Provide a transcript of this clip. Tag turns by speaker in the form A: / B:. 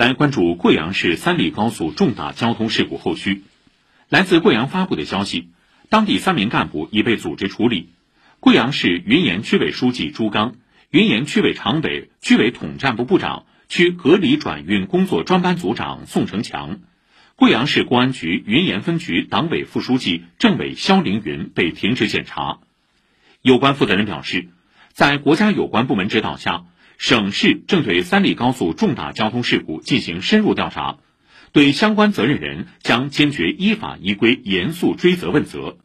A: 来关注贵阳市三里高速重大交通事故后续。来自贵阳发布的消息，当地三名干部已被组织处理。贵阳市云岩区委书记朱刚、云岩区委常委、区委统战部部长、区隔离转运工作专班组长宋成强，贵阳市公安局云岩分局党委副书记、政委肖凌云被停职检查。有关负责人表示，在国家有关部门指导下。省市正对三里高速重大交通事故进行深入调查，对相关责任人将坚决依法依规严肃追责问责。